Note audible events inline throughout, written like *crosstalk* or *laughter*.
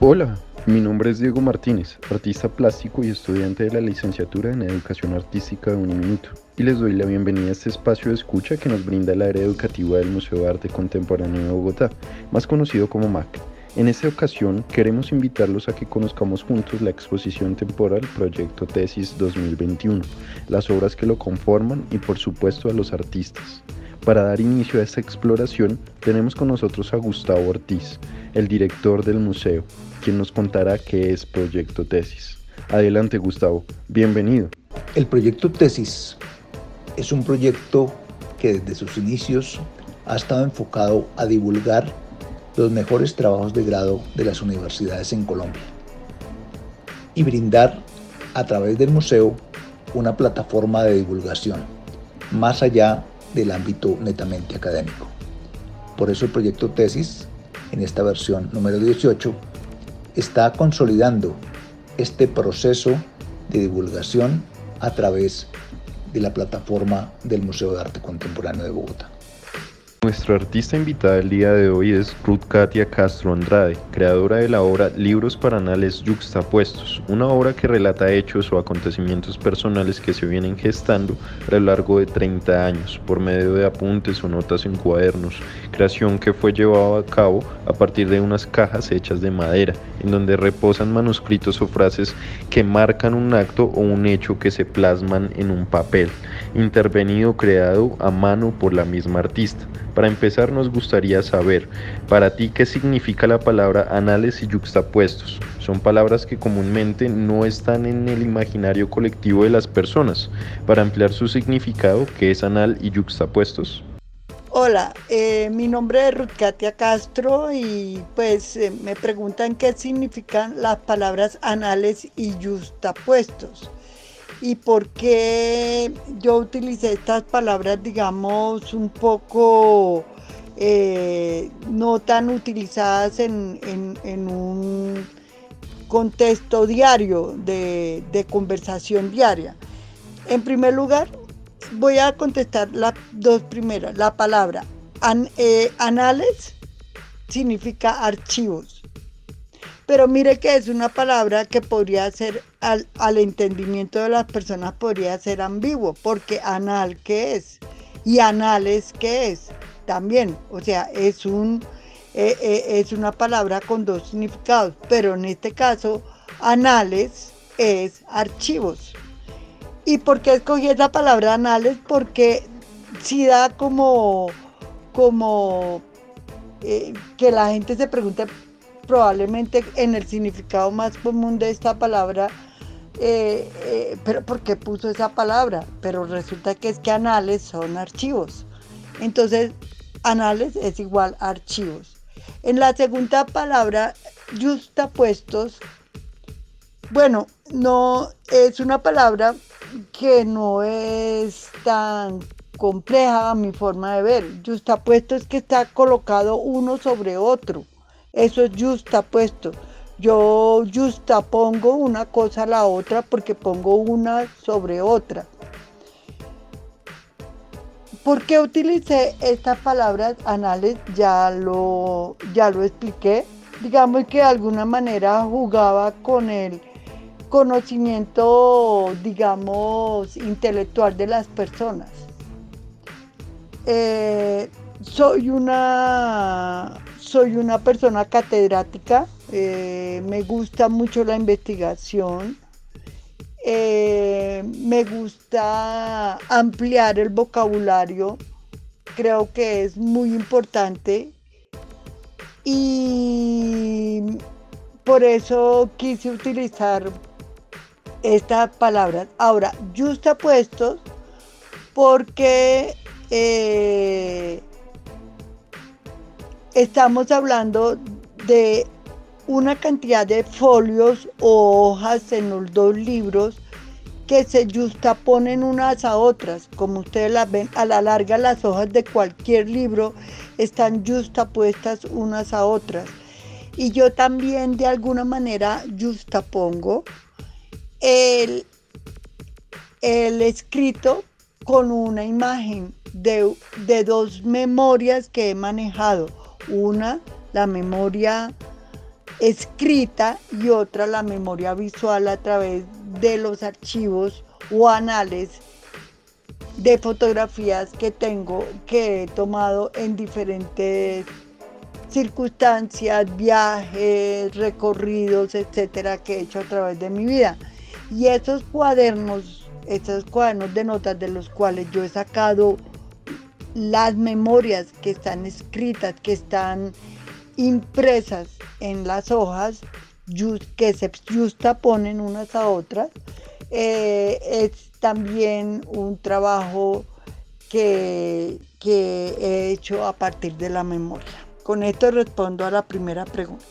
Hola, mi nombre es Diego Martínez, artista plástico y estudiante de la licenciatura en Educación Artística de Uniminuto, y les doy la bienvenida a este espacio de escucha que nos brinda el área educativa del Museo de Arte Contemporáneo de Bogotá, más conocido como MAC. En esta ocasión queremos invitarlos a que conozcamos juntos la exposición temporal Proyecto Tesis 2021, las obras que lo conforman y por supuesto a los artistas. Para dar inicio a esta exploración tenemos con nosotros a Gustavo Ortiz, el director del museo, quien nos contará qué es Proyecto Tesis. Adelante Gustavo, bienvenido. El Proyecto Tesis es un proyecto que desde sus inicios ha estado enfocado a divulgar los mejores trabajos de grado de las universidades en Colombia y brindar a través del museo una plataforma de divulgación más allá del ámbito netamente académico. Por eso el proyecto Tesis, en esta versión número 18, está consolidando este proceso de divulgación a través de la plataforma del Museo de Arte Contemporáneo de Bogotá. Nuestra artista invitada el día de hoy es Ruth Katia Castro Andrade, creadora de la obra Libros para Anales Yuxtapuestos, una obra que relata hechos o acontecimientos personales que se vienen gestando a lo largo de 30 años por medio de apuntes o notas en cuadernos, creación que fue llevada a cabo a partir de unas cajas hechas de madera, en donde reposan manuscritos o frases que marcan un acto o un hecho que se plasman en un papel, intervenido creado a mano por la misma artista. Para empezar nos gustaría saber, para ti, ¿qué significa la palabra anales y yuxtapuestos? Son palabras que comúnmente no están en el imaginario colectivo de las personas. Para ampliar su significado, ¿qué es anal y yuxtapuestos? Hola, eh, mi nombre es Ruth Katia Castro y pues eh, me preguntan qué significan las palabras anales y yuxtapuestos y por qué yo utilicé estas palabras, digamos, un poco eh, no tan utilizadas en, un contexto diario de, conversación diaria. En primer lugar, voy a contestar las dos primeras. La palabra eh, anales significa archivos. Pero mire que es una palabra que podría ser al, entendimiento de las personas podría ser ambiguo, porque anal, ¿qué es? Y anales, ¿qué es? También, o sea, es, un, eh, eh, es una palabra con dos significados, pero en este caso, anales es archivos. ¿Y por qué escogí esa palabra anales? Porque si da como, como eh, que la gente se pregunte probablemente en el significado más común de esta palabra, eh, eh, pero ¿por qué puso esa palabra? Pero resulta que es que anales son archivos. Entonces, anales es igual a archivos. En la segunda palabra, justapuestos, bueno, no es una palabra que no es tan compleja mi forma de ver. Justapuesto es que está colocado uno sobre otro. Eso es justapuesto. Yo justa pongo una cosa a la otra porque pongo una sobre otra. ¿Por qué utilicé estas palabras anales? Ya lo, ya lo expliqué. Digamos que de alguna manera jugaba con el conocimiento, digamos, intelectual de las personas. Eh, soy una soy una persona catedrática, eh, me gusta mucho la investigación, eh, me gusta ampliar el vocabulario, creo que es muy importante y por eso quise utilizar estas palabras. Ahora, justapuestos porque eh, estamos hablando de una cantidad de folios o hojas en los dos libros que se justaponen unas a otras. Como ustedes las ven, a la larga las hojas de cualquier libro están justapuestas unas a otras. Y yo también de alguna manera justapongo el, escrito con una imagen de, de dos memorias que he manejado una, la memoria escrita y otra la memoria visual a través de los archivos o anales de fotografías que tengo que he tomado en diferentes circunstancias, viajes, recorridos, etcétera, que he hecho a través de mi vida. Y esos cuadernos, esos cuadernos de notas de los cuales yo he sacado las memorias que están escritas, que están impresas en las hojas, que se justaponen unas a otras, eh, es también un trabajo que, que he hecho a partir de la memoria. Con esto respondo a la primera pregunta.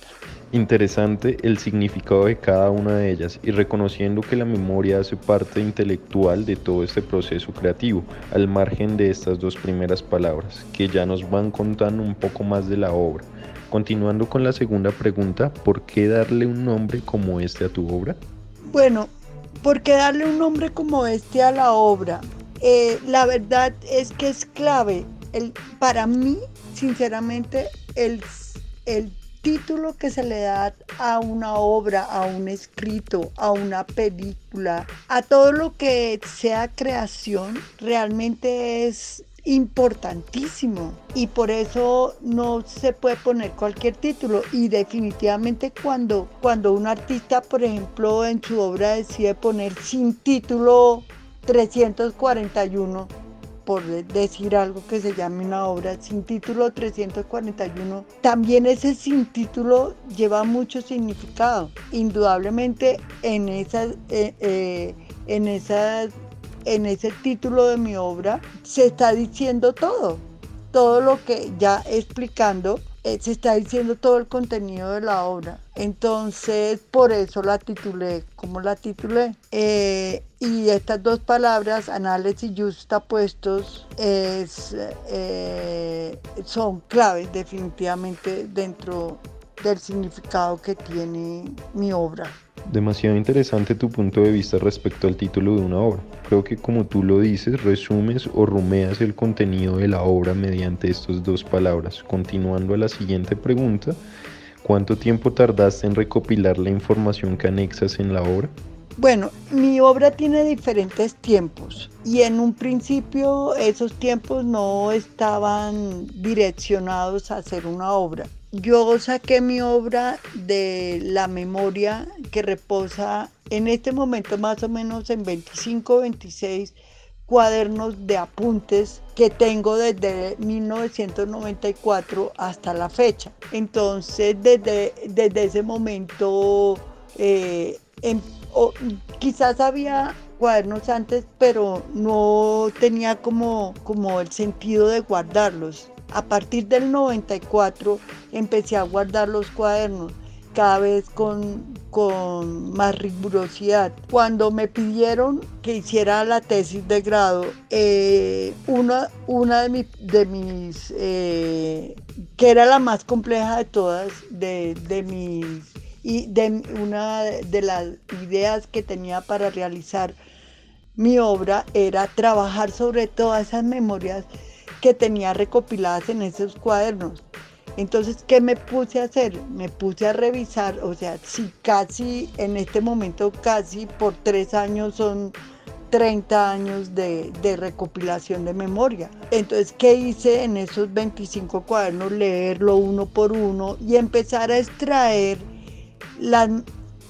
Interesante el significado de cada una de ellas y reconociendo que la memoria hace parte intelectual de todo este proceso creativo, al margen de estas dos primeras palabras, que ya nos van contando un poco más de la obra. Continuando con la segunda pregunta, ¿por qué darle un nombre como este a tu obra? Bueno, ¿por qué darle un nombre como este a la obra? Eh, la verdad es que es clave. El, para mí, sinceramente, el, el título que se le da a una obra, a un escrito, a una película, a todo lo que sea creación, realmente es importantísimo. Y por eso no se puede poner cualquier título. Y definitivamente cuando cuando un artista por ejemplo en su obra decide poner sin título 341 por decir algo que se llame una obra sin título 341, también ese sin título lleva mucho significado. Indudablemente en, esa, eh, eh, en, en ese título de mi obra se está diciendo todo, todo lo que ya explicando se está diciendo todo el contenido de la obra. Entonces, por eso la titulé, como la titulé. Eh, y estas dos palabras, anales y justapuestos, es, eh, son claves definitivamente dentro del significado que tiene mi obra. Demasiado interesante tu punto de vista respecto al título de una obra. Creo que como tú lo dices, resumes o rumeas el contenido de la obra mediante estas dos palabras. Continuando a la siguiente pregunta, ¿cuánto tiempo tardaste en recopilar la información que anexas en la obra? Bueno, mi obra tiene diferentes tiempos y en un principio esos tiempos no estaban direccionados a hacer una obra. Yo saqué mi obra de la memoria que reposa en este momento más o menos en 25 26 cuadernos de apuntes que tengo desde 1994 hasta la fecha. Entonces, desde, desde ese momento, eh, em, quizás había cuadernos antes, pero no tenía como, como el sentido de guardarlos. A partir del 94 empecé a guardar los cuadernos cada vez con, con más rigurosidad. Cuando me pidieron que hiciera la tesis de grado, eh, una, una de, de mis, eh, que era la más compleja de todas, de, de mis, y de una de las ideas que tenía para realizar mi obra era trabajar sobre todas esas memorias que tenía recopiladas en esos cuadernos. Entonces, ¿qué me puse a hacer? Me puse a revisar, o sea, si casi en este momento, casi por tres años son 30 años de, recopilación de memoria. Entonces, ¿qué hice en esos 25 cuadernos? Leerlo uno por uno y empezar a extraer las,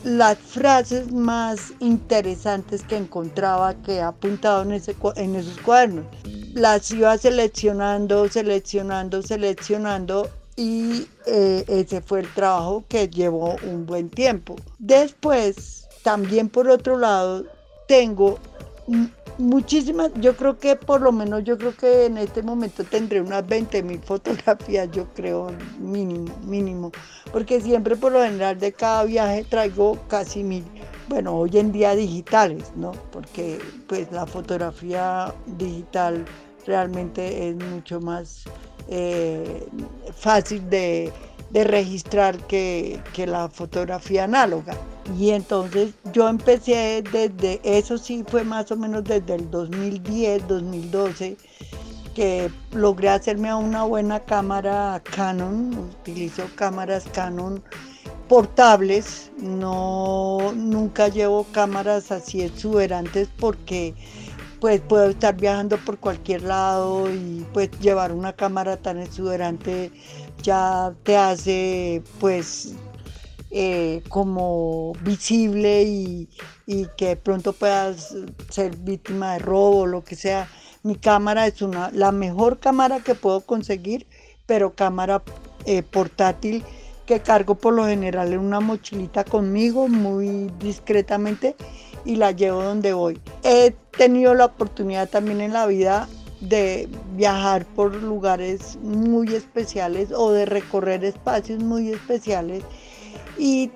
las frases más interesantes que encontraba que he apuntado en, esos cuadernos las iba seleccionando, seleccionando, seleccionando y eh, ese fue el trabajo que llevó un buen tiempo. Después, también por otro lado, tengo muchísimas, yo creo que por lo menos yo creo que en este momento tendré unas 20 mil fotografías, yo creo mínimo, mínimo, porque siempre por lo general de cada viaje traigo casi mil, bueno, hoy en día digitales, ¿no? Porque pues la fotografía digital realmente es mucho más eh, fácil de, registrar que, la fotografía análoga. Y entonces yo empecé desde, eso sí fue más o menos desde el 2010, 2012, que logré hacerme a una buena cámara Canon, utilizo cámaras Canon portables, no nunca llevo cámaras así exuberantes porque pues puedo estar viajando por cualquier lado y pues llevar una cámara tan exuberante ya te hace pues eh, como visible y, que de pronto puedas ser víctima de robo o lo que sea. Mi cámara es una, la mejor cámara que puedo conseguir, pero cámara eh, portátil que cargo por lo general en una mochilita conmigo muy discretamente y la llevo donde voy. He tenido la oportunidad también en la vida de viajar por lugares muy especiales o de recorrer espacios muy especiales. Y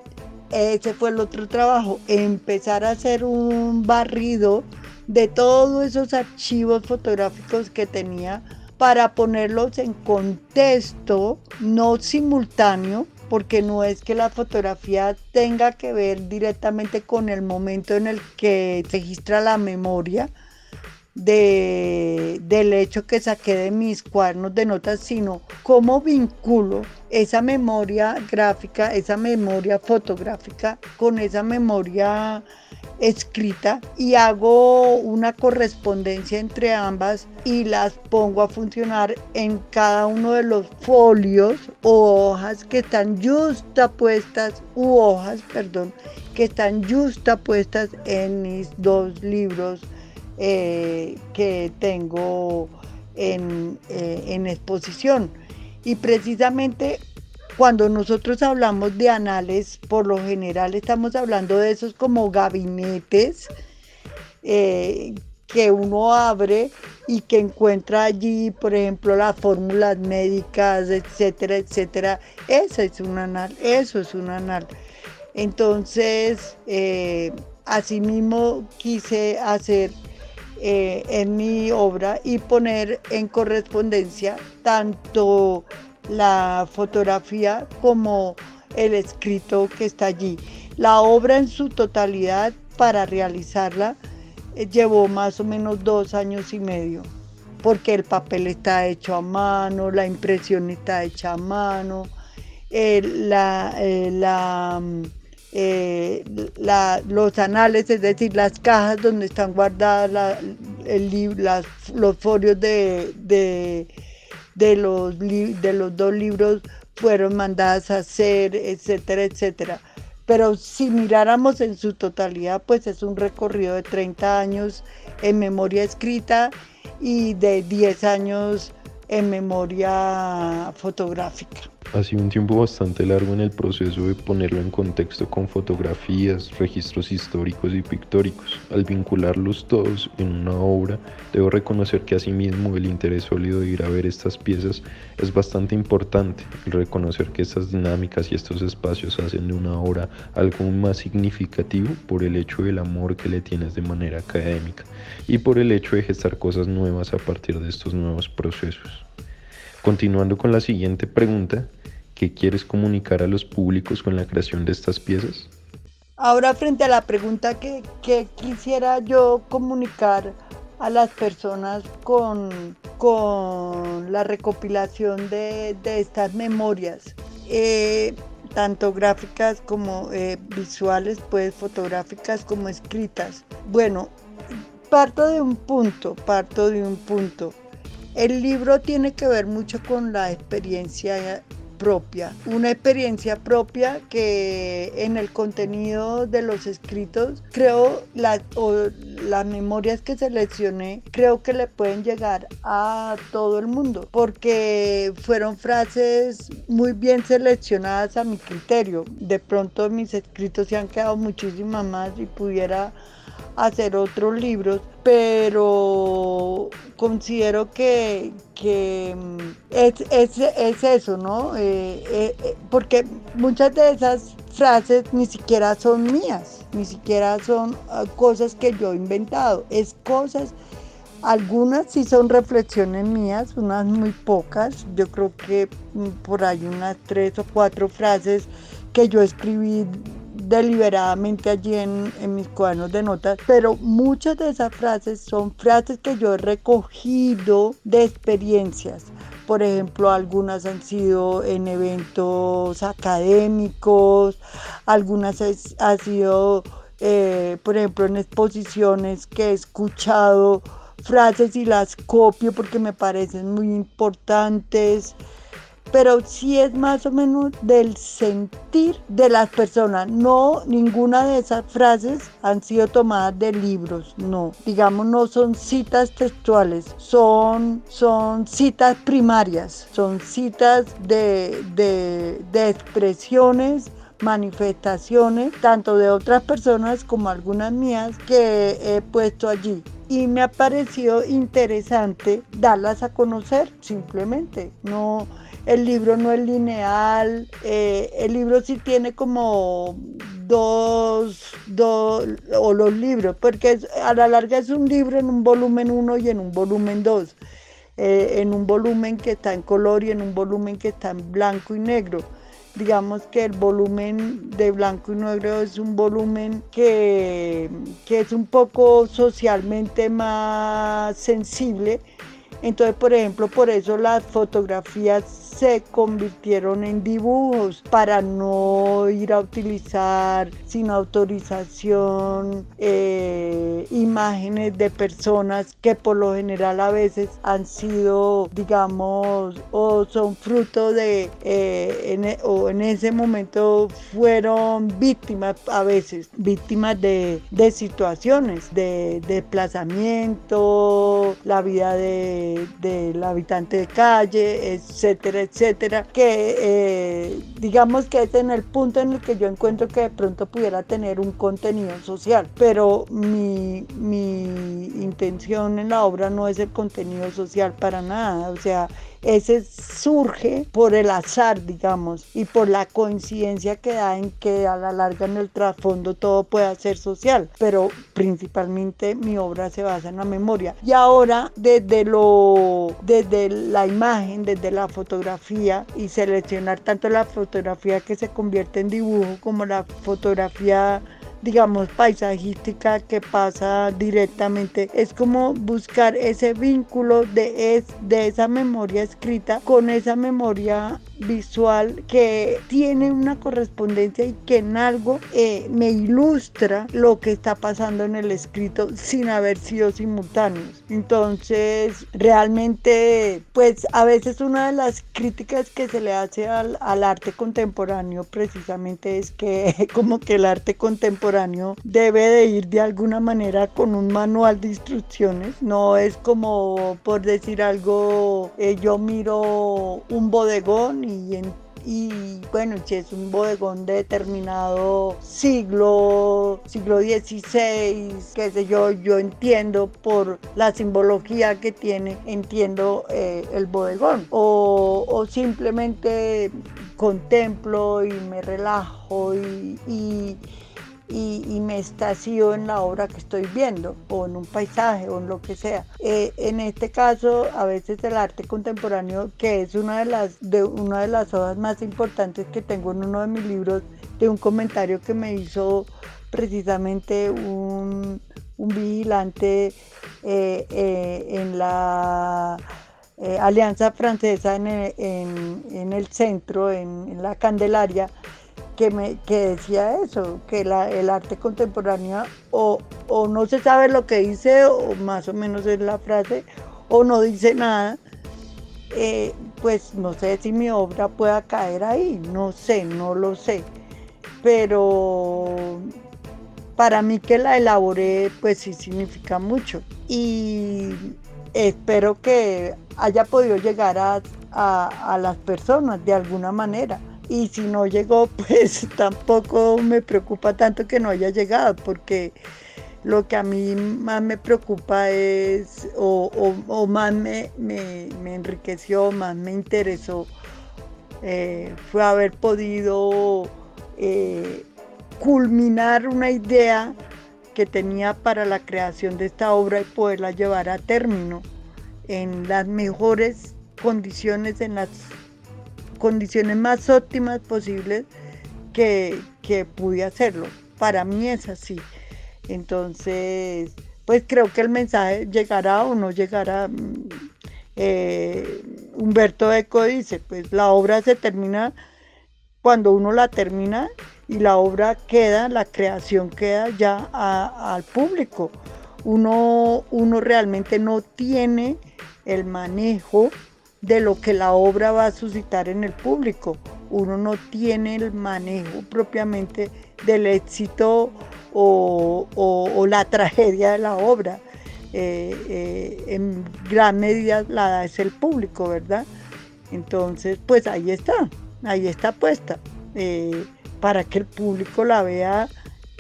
ese fue el otro trabajo, empezar a hacer un barrido de todos esos archivos fotográficos que tenía para ponerlos en contexto, no simultáneo, porque no es que la fotografía tenga que ver directamente con el momento en el que registra la memoria, de, del hecho que saqué de mis cuadernos de notas, sino cómo vinculo esa memoria gráfica, esa memoria fotográfica con esa memoria escrita y hago una correspondencia entre ambas y las pongo a funcionar en cada uno de los folios o hojas que están justapuestas u hojas, perdón, que están justapuestas en mis dos libros eh, que tengo en, eh, en exposición. Y precisamente cuando nosotros hablamos de anales, por lo general estamos hablando de esos como gabinetes eh, que uno abre y que encuentra allí, por ejemplo, las fórmulas médicas, etcétera, etcétera. Eso es un anal, eso es un anal. Entonces, eh, asimismo quise hacer eh, en mi obra y poner en correspondencia tanto la fotografía como el escrito que está allí. La obra en su totalidad para realizarla eh, llevó más o menos dos años y medio, porque el papel está hecho a mano, la impresión está hecha a mano, eh, la, la eh, los anales, es decir, las cajas donde están guardadas los folios de, de, los, de los dos libros fueron mandadas a hacer, etcétera, etcétera. Pero si miráramos en su totalidad, pues es un recorrido de 30 años en memoria escrita y de 10 años en memoria fotográfica. Ha sido un tiempo bastante largo en el proceso de ponerlo en contexto con fotografías, registros históricos y pictóricos. Al vincularlos todos en una obra, debo reconocer que asimismo el interés sólido de ir a ver estas piezas es bastante importante. El reconocer que estas dinámicas y estos espacios hacen de una obra algo más significativo por el hecho del amor que le tienes de manera académica y por el hecho de gestar cosas nuevas a partir de estos nuevos procesos. Continuando con la siguiente pregunta, ¿qué quieres comunicar a los públicos con la creación de estas piezas? Ahora frente a la pregunta que, quisiera yo comunicar a las personas con, con la recopilación de, estas memorias, eh, tanto gráficas como eh, visuales, pues fotográficas como escritas. Bueno, parto de un punto, parto de un punto. El libro tiene que ver mucho con la experiencia propia, una experiencia propia que en el contenido de los escritos creo las memorias que seleccioné creo que le pueden llegar a todo el mundo porque fueron frases muy bien seleccionadas a mi criterio. De pronto mis escritos se han quedado muchísimas más y pudiera hacer otros libros, pero considero que, mm, es, eso, ¿no? Eh, eh, eh, porque muchas de esas frases ni siquiera son mías, ni siquiera son ah, cosas que yo he inventado, es cosas... Algunas sí son reflexiones mías, unas muy pocas. Yo creo que mm, por ahí unas tres o cuatro frases que yo escribí deliberadamente allí en, mis cuadernos de notas, pero muchas de esas frases son frases que yo he recogido de experiencias, por ejemplo, algunas han sido en eventos académicos, algunas han sido, eh, por ejemplo, en exposiciones que he escuchado frases y las copio porque me parecen muy importantes pero sí es más o menos del sentir de las personas. No, ninguna de esas frases han sido tomadas de libros, no. Digamos, no son citas textuales, son, son citas primarias, son citas de, de, expresiones manifestaciones, tanto de otras personas como algunas mías, que he puesto allí y me ha parecido interesante darlas a conocer simplemente. No, el libro no es lineal, eh, el libro sí tiene como dos, dos, o los libros, porque a la larga es un libro en un volumen 1 y en un volumen 2, eh, en un volumen que está en color y en un volumen que está en blanco y negro. Digamos que el volumen de blanco y negro es un volumen que, que es un poco socialmente más sensible. Entonces, por ejemplo, por eso las fotografías se convirtieron en dibujos para no ir a utilizar sin autorización eh, imágenes de personas que por lo general a veces han sido, digamos, o son fruto de, eh, e, o en ese momento fueron víctimas a veces, víctimas de, situaciones, de desplazamiento, la vida del habitante de calle, etcétera, etcétera, que eh, digamos que es en el punto en el que yo encuentro que de pronto pudiera tener un contenido social, pero mi, mi intención en la obra no es el contenido social para nada, o sea, ese surge por el azar, digamos, y por la coincidencia que da en que a la larga en el trasfondo todo pueda ser social, pero principalmente mi obra se basa en la memoria. Y ahora desde lo desde la imagen, desde la fotografía y seleccionar tanto la fotografía que se convierte en dibujo como la fotografía digamos, paisajística que pasa directamente. Es como buscar ese vínculo de, es, de esa memoria escrita con esa memoria visual que tiene una correspondencia y que en algo eh, me ilustra lo que está pasando en el escrito sin haber sido simultáneos. Entonces, realmente, pues a veces una de las críticas que se le hace al, al arte contemporáneo precisamente es que *laughs* como que el arte contemporáneo debe de ir de alguna manera con un manual de instrucciones, no es como por decir algo, eh, yo miro un bodegón y bueno, si es un bodegón de determinado siglo, siglo XVI, qué sé yo, yo entiendo por la simbología que tiene, entiendo eh, el bodegón. O, simplemente contemplo y me relajo y y, me estacio en la obra que estoy viendo o en un paisaje o en lo que sea. Eh, en este caso, a veces el arte contemporáneo, que es una de las de una de las obras más importantes que tengo en uno de mis libros, de un comentario que me hizo precisamente un, vigilante eh, eh, en la Alianza Francesa en el, centro, en la Candelaria, que, me, que decía eso, que el arte contemporáneo o, no se sabe lo que dice, o más o menos es la frase, o no dice nada, eh, pues no sé si mi obra pueda caer ahí, no sé, no lo sé. Pero para mí que la elaboré, pues sí significa mucho. Y espero que haya podido llegar a las personas de alguna manera y si no llegó, *laughs* pues tampoco me preocupa tanto que no haya llegado, porque lo que a mí más me preocupa es, o, más me, enriqueció, más me interesó, eh, fue haber podido eh, culminar una idea que tenía para la creación de esta obra y poderla llevar a término en las mejores condiciones, en las condiciones más óptimas posibles que, pude hacerlo. Para mí es así. Entonces, pues creo que el mensaje llegará o no llegará. Mm, eh, Humberto Eco dice, pues la obra se termina cuando uno la termina y la obra queda, la creación queda ya al público. Uno, uno realmente no tiene el manejo de lo que la obra va a suscitar en el público. Uno no tiene el manejo propiamente del éxito o, la tragedia de la obra. Eh, eh, en gran medida la da es el público, ¿verdad? Entonces, pues ahí está, ahí está puesta, eh, para que el público la vea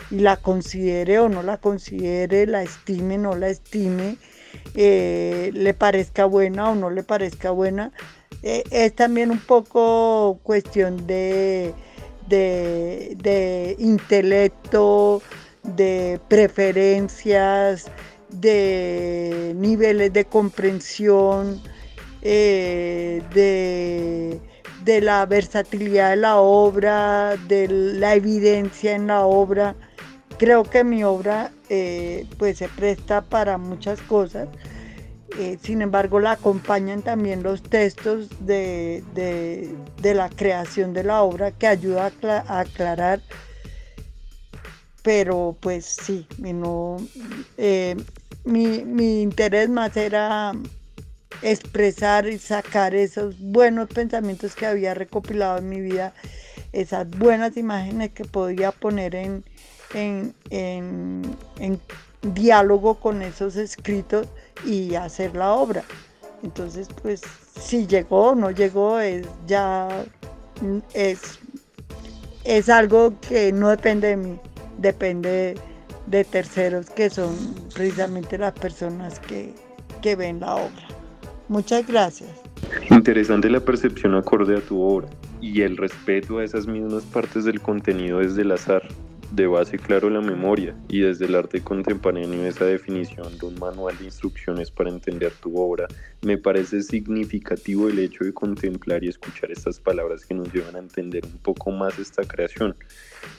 y la considere o no la considere, la estime, no la estime, le parezca buena o no le parezca buena. es también un poco cuestión de, de intelecto, de preferencias, de niveles de comprensión, eh, de, la versatilidad de la obra, de la evidencia en la obra. Creo que mi obra eh, pues se presta para muchas cosas. Eh, sin embargo, la acompañan también los textos de, la creación de la obra que ayuda a aclarar pero pues sí, no, eh, mi, interés más era expresar y sacar esos buenos pensamientos que había recopilado en mi vida, esas buenas imágenes que podía poner en, en, diálogo con esos escritos y hacer la obra. Entonces, pues si llegó o no llegó, es ya es, es algo que no depende de mí depende de terceros que son precisamente las personas que, que ven la obra. Muchas gracias. Interesante la percepción acorde a tu obra y el respeto a esas mismas partes del contenido desde el azar de base claro la memoria y desde el arte contemporáneo esa definición de un manual de instrucciones para entender tu obra, me parece significativo el hecho de contemplar y escuchar estas palabras que nos llevan a entender un poco más esta creación.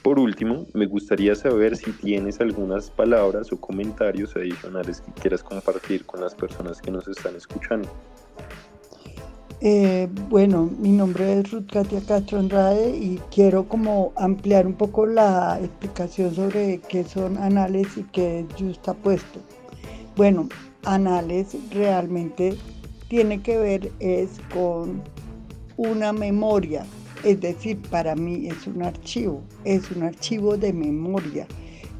Por último, me gustaría saber si tienes algunas palabras o comentarios adicionales que quieras compartir con las personas que nos están escuchando. Eh, bueno, mi nombre es Ruth Katia Castro Andrade y quiero como ampliar un poco la explicación sobre qué son anales y qué es justapuesto. Bueno, anales realmente tiene que ver es con una memoria, es decir, para mí es un archivo, es un archivo de memoria,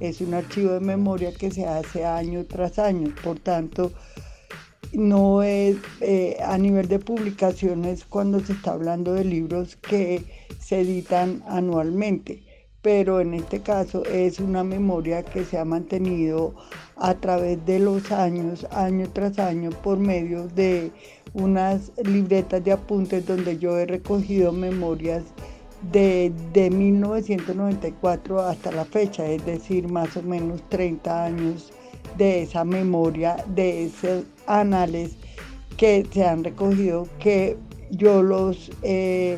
es un archivo de memoria que se hace año tras año, por tanto, no es eh, a nivel de publicaciones cuando se está hablando de libros que se editan anualmente, pero en este caso es una memoria que se ha mantenido a través de los años, año tras año, por medio de unas libretas de apuntes donde yo he recogido memorias de, de 1994 hasta la fecha, es decir, más o menos 30 años de esa memoria, de esos anales que se han recogido, que yo los he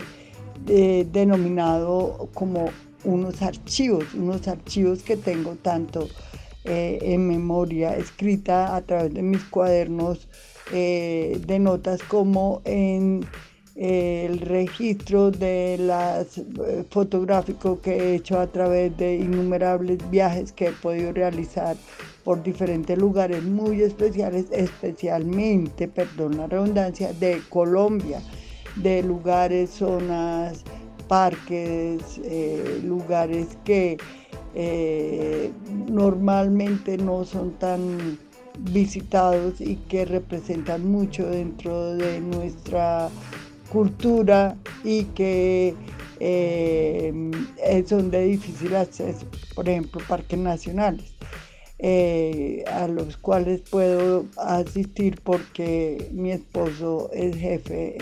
denominado como unos archivos, unos archivos que tengo tanto eh, en memoria escrita a través de mis cuadernos eh, de notas como en el registro de las eh, fotográfico que he hecho a través de innumerables viajes que he podido realizar por diferentes lugares muy especiales, especialmente, perdón la redundancia, de Colombia, de lugares, zonas, parques, eh, lugares que eh, normalmente no son tan visitados y que representan mucho dentro de nuestra cultura y que eh, son de difícil acceso, por ejemplo, parques nacionales, eh, a los cuales puedo asistir porque mi esposo es jefe,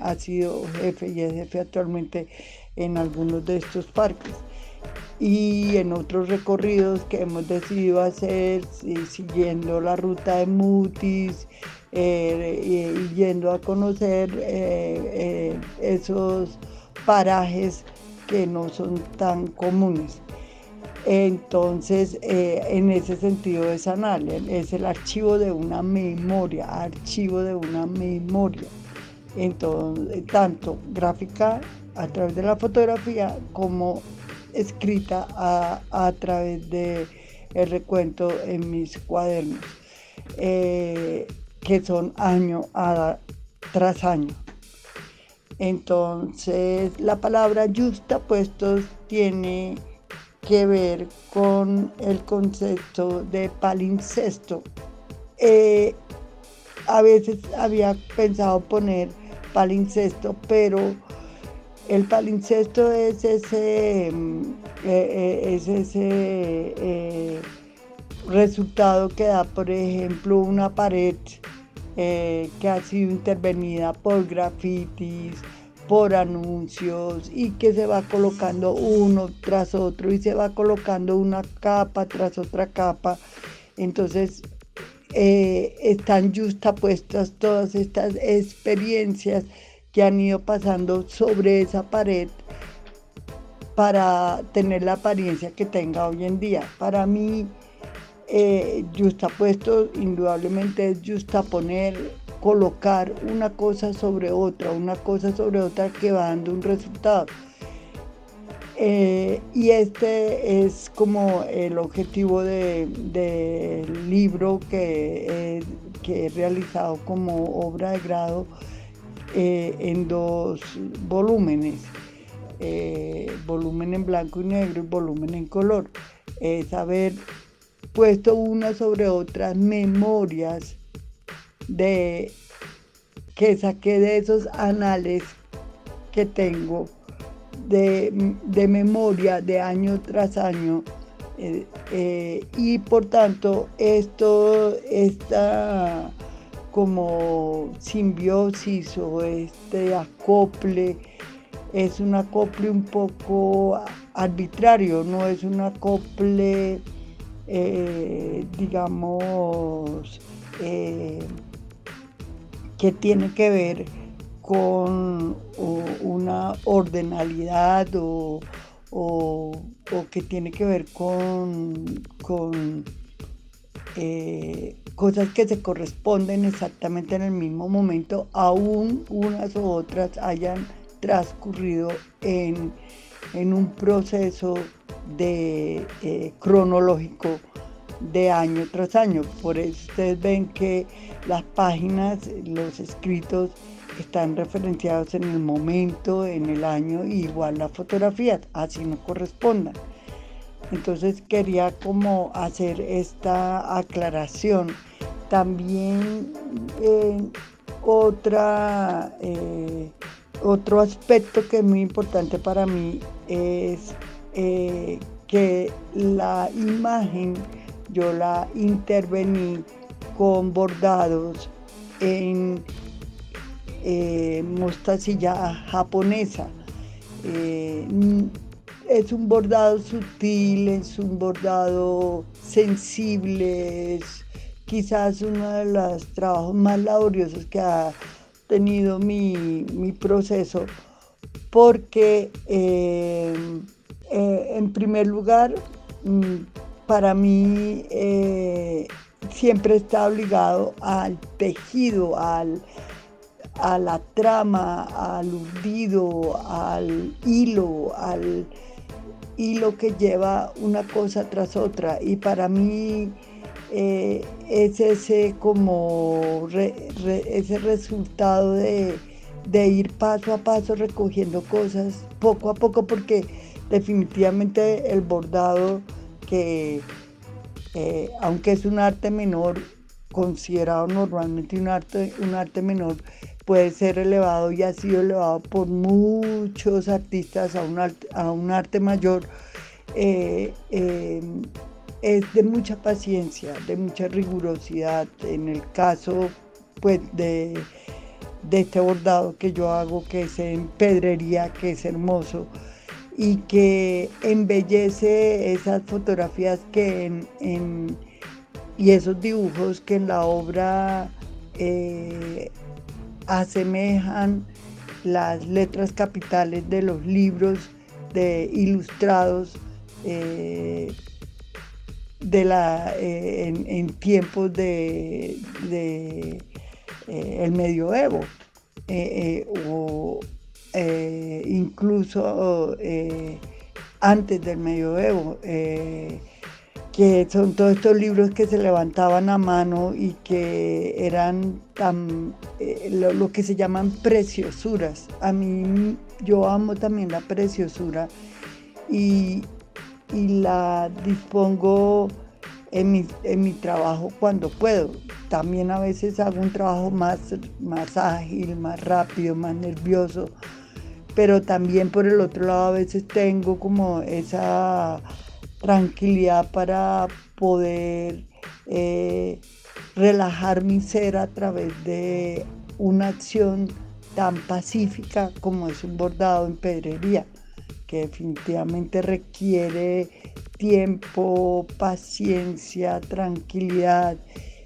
ha sido jefe y es jefe actualmente en algunos de estos parques y en otros recorridos que hemos decidido hacer, siguiendo la ruta de Mutis, eh, yendo a conocer eh, esos parajes que no son tan comunes. Entonces, en ese sentido es anal, es el archivo de una memoria, archivo de una memoria. entonces, tanto gráfica a través de la fotografía como escrita a, través de el recuento en mis cuadernos, eh, que son año tras año. Entonces, la palabra justapuestos tiene que ver con el concepto de palincesto. Eh, a veces había pensado poner palincesto, pero el palincesto es ese, mm, eh, eh, es ese resultado que da, por ejemplo, una pared que ha sido intervenida por grafitis, por anuncios y que se va colocando uno tras otro y se va colocando una capa tras otra capa. Entonces eh, están justapuestas todas estas experiencias que han ido pasando sobre esa pared para tener la apariencia que tenga hoy en día. Para mí, eh, puesto indudablemente es justaponer, colocar una cosa sobre otra, una cosa sobre otra que va dando un resultado. Eh, y este es como el objetivo del libro que, que, he realizado como obra de grado eh, en dos volúmenes, eh, volumen en blanco y negro y volumen en color. Es saber puesto una sobre otras memorias de que saqué de esos anales que tengo de, memoria de año tras año eh, eh, y por tanto esto está como simbiosis o este acople es un acople un poco arbitrario, no es un acople eh, digamos, que tiene que ver con una ordenalidad o, que tiene que ver con, con eh, cosas que se corresponden exactamente en el mismo momento, aún unas u otras hayan transcurrido en, en un proceso de eh, cronológico de año tras año. Por eso ustedes ven que las páginas, los escritos están referenciados en el momento, en el año, igual las fotografías, así no correspondan. Entonces quería como hacer esta aclaración. También eh, otra, eh, otro aspecto que es muy importante para mí es eh, que la imagen yo la intervení con bordados en eh, mostacilla japonesa. Eh, es un bordado sutil, es un bordado sensible, es quizás uno de los trabajos más laboriosos que ha tenido mi, proceso, porque eh, en primer lugar, mm, para mí eh, siempre está obligado al tejido, al, a la trama, al hundido, al hilo, al hilo que lleva una cosa tras otra. Y para mí eh, es ese como ese resultado de, de ir paso a paso recogiendo cosas poco a poco porque definitivamente el bordado que eh, aunque es un arte menor, considerado normalmente un arte, un arte menor, puede ser elevado y ha sido elevado por muchos artistas a un arte, a un arte mayor. Eh, eh, es de mucha paciencia, de mucha rigurosidad. En el caso pues, de, de este bordado que yo hago, que es en pedrería, que es hermoso, y que embellece esas fotografías que en, y esos dibujos que en la obra eh, asemejan las letras capitales de los libros de ilustrados eh, de la, eh, en, tiempos de, el medioevo. Eh, incluso antes del medioevo que son todos estos libros que se levantaban a mano y que eran eh, lo, que se llaman preciosuras. A mí, yo amo también la preciosura y, la dispongo en mi, en mi, trabajo cuando puedo. También a veces hago un trabajo más, más ágil, más rápido, más nervioso, pero también por el otro lado a veces tengo como esa tranquilidad para poder eh, relajar mi ser a través de una acción tan pacífica como es un bordado en pedrería, que definitivamente requiere tiempo, paciencia, tranquilidad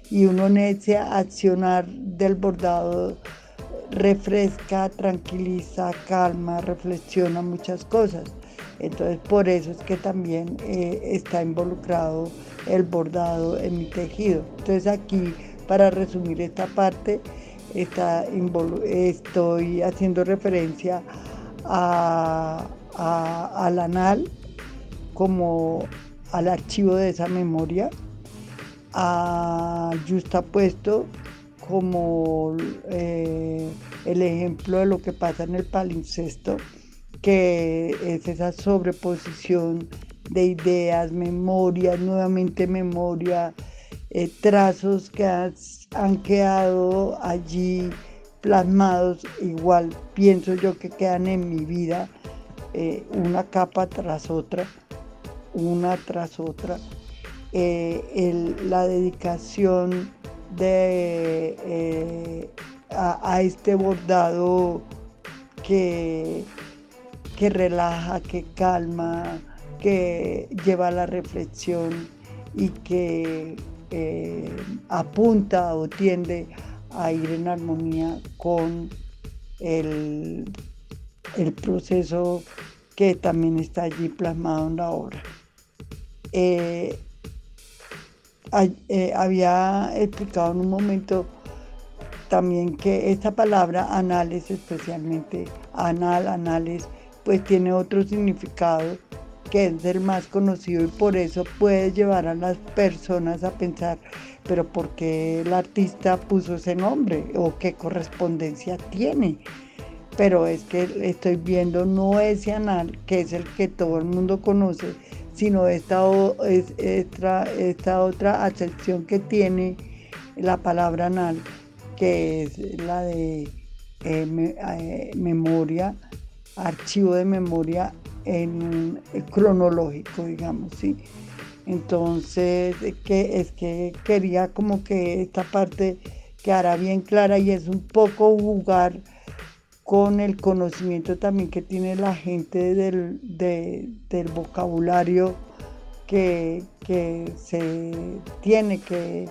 y uno ese accionar del bordado refresca, tranquiliza, calma, reflexiona muchas cosas. Entonces por eso es que también eh, está involucrado el bordado en mi tejido. Entonces aquí, para resumir esta parte, estoy haciendo referencia al anal como al archivo de esa memoria, a puesto como eh, el ejemplo de lo que pasa en el palincesto que es esa sobreposición de ideas, memorias, nuevamente memoria, eh, trazos que han quedado allí plasmados, igual pienso yo que quedan en mi vida eh, una capa tras otra, una tras otra. La dedicación de, a este bordado que que relaja, que calma, que lleva a la reflexión y que eh, apunta o tiende a ir en armonía con el, proceso que también está allí plasmado en la obra. Eh, eh, había explicado en un momento también que esta palabra anales, especialmente anal, anales, pues tiene otro significado que es el más conocido y por eso puede llevar a las personas a pensar, pero ¿por qué el artista puso ese nombre o qué correspondencia tiene? Pero es que estoy viendo no ese anal, que es el que todo el mundo conoce, sino esta, esta, esta otra acepción que tiene la palabra anal, que es la de eh, eh, memoria archivo de memoria en cronológico, digamos, ¿sí? Entonces, que, es que quería como que esta parte quedara bien clara y es un poco jugar con el conocimiento también que tiene la gente del, del vocabulario que, que, se tiene, que,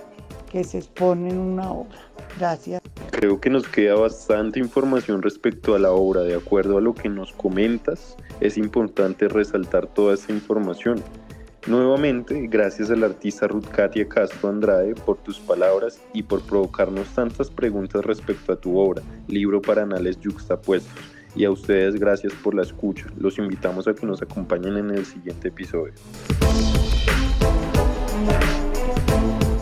que se expone en una obra. Gracias. Creo que nos queda bastante información respecto a la obra. De acuerdo a lo que nos comentas, es importante resaltar toda esta información. Nuevamente, gracias al artista Ruth Katia Castro Andrade por tus palabras y por provocarnos tantas preguntas respecto a tu obra, libro para anales yuxtapuestos. Y a ustedes gracias por la escucha. Los invitamos a que nos acompañen en el siguiente episodio.